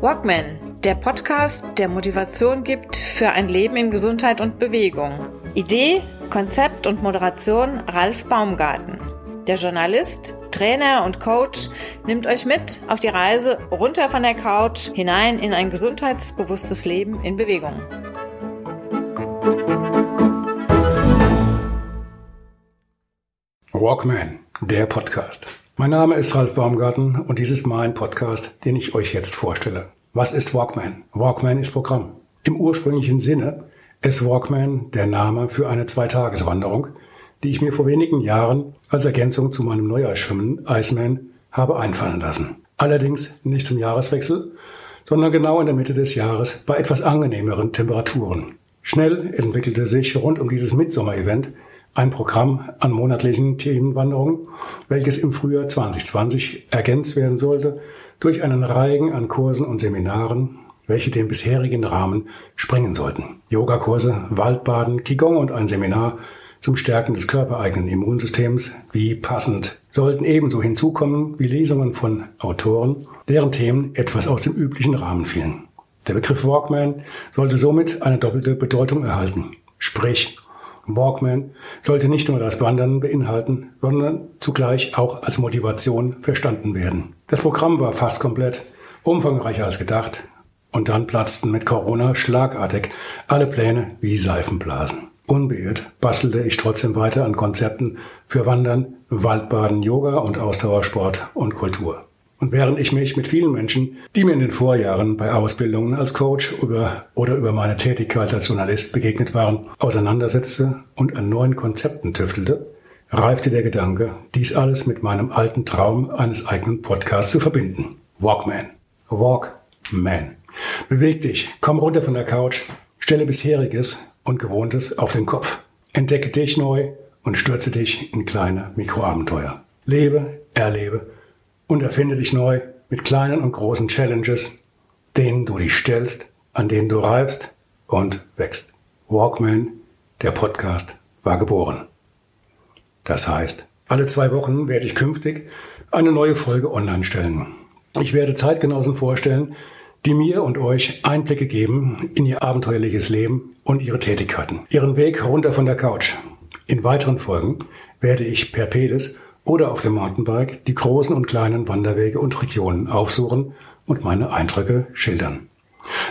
Walkman, der Podcast, der Motivation gibt für ein Leben in Gesundheit und Bewegung. Idee, Konzept und Moderation Ralf Baumgarten. Der Journalist, Trainer und Coach nimmt euch mit auf die Reise runter von der Couch hinein in ein gesundheitsbewusstes Leben in Bewegung. Walkman, der Podcast. Mein Name ist Ralf Baumgarten und dies ist mein Podcast, den ich euch jetzt vorstelle. Was ist Walkman? Walkman ist Programm. Im ursprünglichen Sinne ist Walkman der Name für eine Zweitageswanderung, die ich mir vor wenigen Jahren als Ergänzung zu meinem Neujahrsschwimmen Iceman habe einfallen lassen. Allerdings nicht zum Jahreswechsel, sondern genau in der Mitte des Jahres bei etwas angenehmeren Temperaturen. Schnell entwickelte sich rund um dieses Midsommer-Event ein Programm an monatlichen Themenwanderungen, welches im Frühjahr 2020 ergänzt werden sollte durch einen Reigen an Kursen und Seminaren, welche den bisherigen Rahmen sprengen sollten. Yogakurse, Waldbaden, Qigong und ein Seminar zum Stärken des körpereigenen Immunsystems, wie passend, sollten ebenso hinzukommen wie Lesungen von Autoren, deren Themen etwas aus dem üblichen Rahmen fielen. Der Begriff Walkman sollte somit eine doppelte Bedeutung erhalten. Sprich, Walkman sollte nicht nur das Wandern beinhalten, sondern zugleich auch als Motivation verstanden werden. Das Programm war fast komplett, umfangreicher als gedacht, und dann platzten mit Corona schlagartig alle Pläne wie Seifenblasen. Unbeirrt bastelte ich trotzdem weiter an Konzepten für Wandern, Waldbaden, Yoga und Ausdauersport und Kultur. Und während ich mich mit vielen Menschen, die mir in den Vorjahren bei Ausbildungen als Coach über, oder über meine Tätigkeit als Journalist begegnet waren, auseinandersetzte und an neuen Konzepten tüftelte, reifte der Gedanke, dies alles mit meinem alten Traum eines eigenen Podcasts zu verbinden. Walkman. Walkman. Beweg dich, komm runter von der Couch, stelle bisheriges und Gewohntes auf den Kopf. Entdecke dich neu und stürze dich in kleine Mikroabenteuer. Lebe, erlebe und erfinde dich neu mit kleinen und großen Challenges, denen du dich stellst, an denen du reifst und wächst. Walkman, der Podcast, war geboren. Das heißt, alle zwei Wochen werde ich künftig eine neue Folge online stellen. Ich werde Zeitgenossen vorstellen, die mir und euch Einblicke geben in ihr abenteuerliches Leben und ihre Tätigkeiten. Ihren Weg runter von der Couch. In weiteren Folgen werde ich per Pedis oder auf dem Mountainbike die großen und kleinen Wanderwege und Regionen aufsuchen und meine Eindrücke schildern.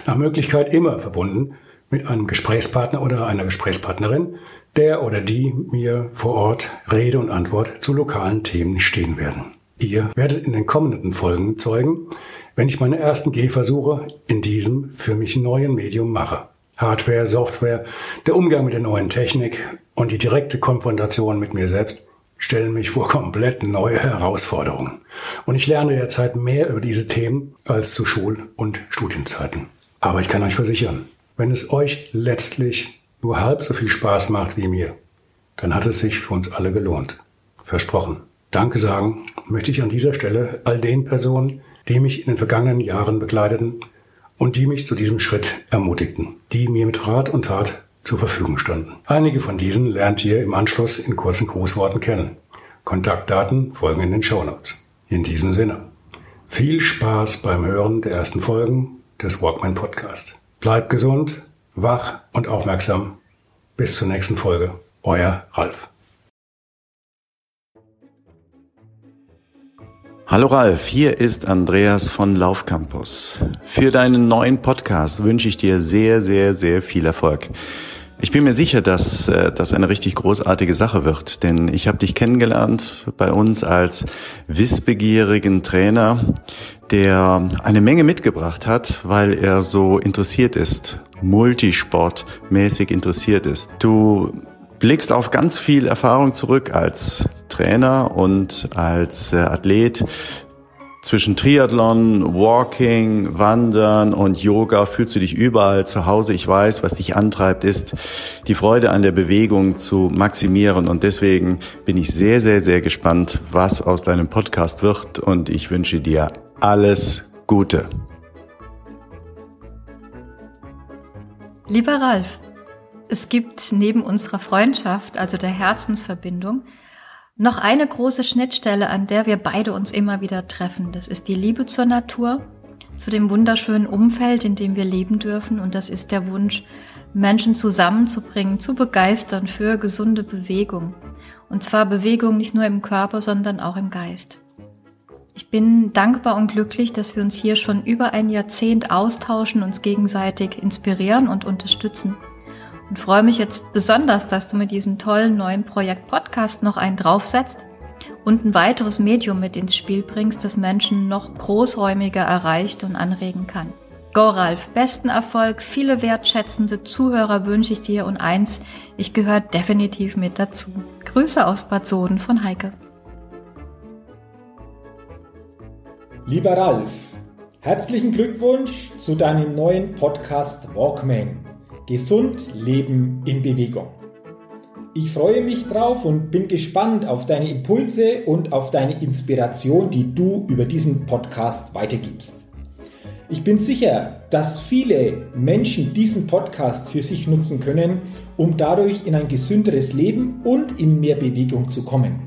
Nach Möglichkeit immer verbunden mit einem Gesprächspartner oder einer Gesprächspartnerin, der oder die mir vor Ort Rede und Antwort zu lokalen Themen stehen werden. Ihr werdet in den kommenden Folgen zeugen, wenn ich meine ersten Gehversuche in diesem für mich neuen Medium mache. Hardware, Software, der Umgang mit der neuen Technik und die direkte Konfrontation mit mir selbst stellen mich vor komplett neue Herausforderungen. Und ich lerne derzeit mehr über diese Themen als zu Schul- und Studienzeiten. Aber ich kann euch versichern, wenn es euch letztlich nur halb so viel Spaß macht wie mir, dann hat es sich für uns alle gelohnt. Versprochen. Danke sagen möchte ich an dieser Stelle all den Personen, die mich in den vergangenen Jahren begleiteten und die mich zu diesem Schritt ermutigten, die mir mit Rat und Tat zur Verfügung standen. Einige von diesen lernt ihr im Anschluss in kurzen Grußworten kennen. Kontaktdaten folgen in den Show Notes. In diesem Sinne. Viel Spaß beim Hören der ersten Folgen des Walkman Podcast. Bleibt gesund, wach und aufmerksam. Bis zur nächsten Folge. Euer Ralf. Hallo Ralf, hier ist Andreas von Laufcampus. Für deinen neuen Podcast wünsche ich dir sehr, sehr, sehr viel Erfolg. Ich bin mir sicher, dass äh, das eine richtig großartige Sache wird, denn ich habe dich kennengelernt bei uns als wissbegierigen Trainer, der eine Menge mitgebracht hat, weil er so interessiert ist, multisportmäßig interessiert ist. Du blickst auf ganz viel Erfahrung zurück als Trainer und als äh, Athlet zwischen Triathlon, Walking, Wandern und Yoga fühlst du dich überall zu Hause. Ich weiß, was dich antreibt, ist die Freude an der Bewegung zu maximieren. Und deswegen bin ich sehr, sehr, sehr gespannt, was aus deinem Podcast wird. Und ich wünsche dir alles Gute. Lieber Ralf, es gibt neben unserer Freundschaft, also der Herzensverbindung, noch eine große Schnittstelle, an der wir beide uns immer wieder treffen. Das ist die Liebe zur Natur, zu dem wunderschönen Umfeld, in dem wir leben dürfen. Und das ist der Wunsch, Menschen zusammenzubringen, zu begeistern für gesunde Bewegung. Und zwar Bewegung nicht nur im Körper, sondern auch im Geist. Ich bin dankbar und glücklich, dass wir uns hier schon über ein Jahrzehnt austauschen, uns gegenseitig inspirieren und unterstützen. Und freue mich jetzt besonders, dass du mit diesem tollen neuen Projekt Podcast noch einen draufsetzt und ein weiteres Medium mit ins Spiel bringst, das Menschen noch großräumiger erreicht und anregen kann. Go Ralf, besten Erfolg, viele wertschätzende Zuhörer wünsche ich dir und eins, ich gehöre definitiv mit dazu. Grüße aus Bad Soden von Heike. Lieber Ralf, herzlichen Glückwunsch zu deinem neuen Podcast Walkman. Gesund Leben in Bewegung. Ich freue mich drauf und bin gespannt auf deine Impulse und auf deine Inspiration, die du über diesen Podcast weitergibst. Ich bin sicher, dass viele Menschen diesen Podcast für sich nutzen können, um dadurch in ein gesünderes Leben und in mehr Bewegung zu kommen.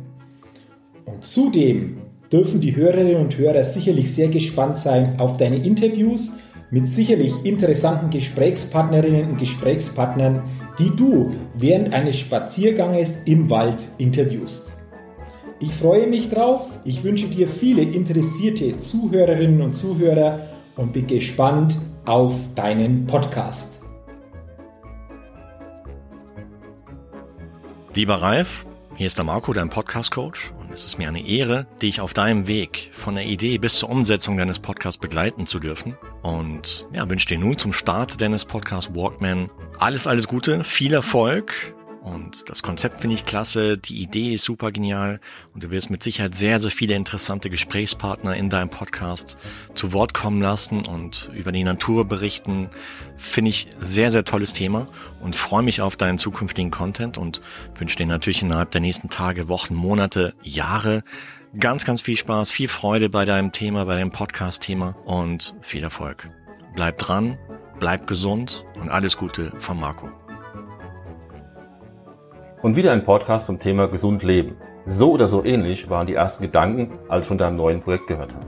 Und zudem dürfen die Hörerinnen und Hörer sicherlich sehr gespannt sein auf deine Interviews mit sicherlich interessanten Gesprächspartnerinnen und Gesprächspartnern, die du während eines Spazierganges im Wald interviewst. Ich freue mich drauf, ich wünsche dir viele interessierte Zuhörerinnen und Zuhörer und bin gespannt auf deinen Podcast. Lieber Ralf, hier ist der Marco, dein Podcast-Coach und es ist mir eine Ehre, dich auf deinem Weg von der Idee bis zur Umsetzung deines Podcasts begleiten zu dürfen. Und ja, wünsche dir nun zum Start deines Podcasts Walkman alles, alles Gute, viel Erfolg und das Konzept finde ich klasse, die Idee ist super genial und du wirst mit Sicherheit sehr, sehr viele interessante Gesprächspartner in deinem Podcast zu Wort kommen lassen und über die Natur berichten. Finde ich sehr, sehr tolles Thema und freue mich auf deinen zukünftigen Content und wünsche dir natürlich innerhalb der nächsten Tage, Wochen, Monate, Jahre ganz, ganz viel Spaß, viel Freude bei deinem Thema, bei deinem Podcast-Thema und viel Erfolg. Bleib dran, bleib gesund und alles Gute von Marco und wieder ein Podcast zum Thema gesund leben. So oder so ähnlich waren die ersten Gedanken, als ich von deinem neuen Projekt gehört habe.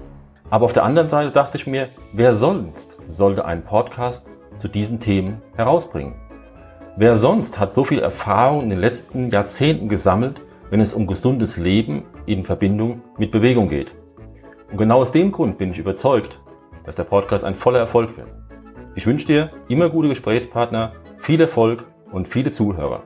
Aber auf der anderen Seite dachte ich mir, wer sonst sollte einen Podcast zu diesen Themen herausbringen? Wer sonst hat so viel Erfahrung in den letzten Jahrzehnten gesammelt, wenn es um gesundes Leben in Verbindung mit Bewegung geht? Und genau aus dem Grund bin ich überzeugt, dass der Podcast ein voller Erfolg wird. Ich wünsche dir immer gute Gesprächspartner, viel Erfolg und viele Zuhörer.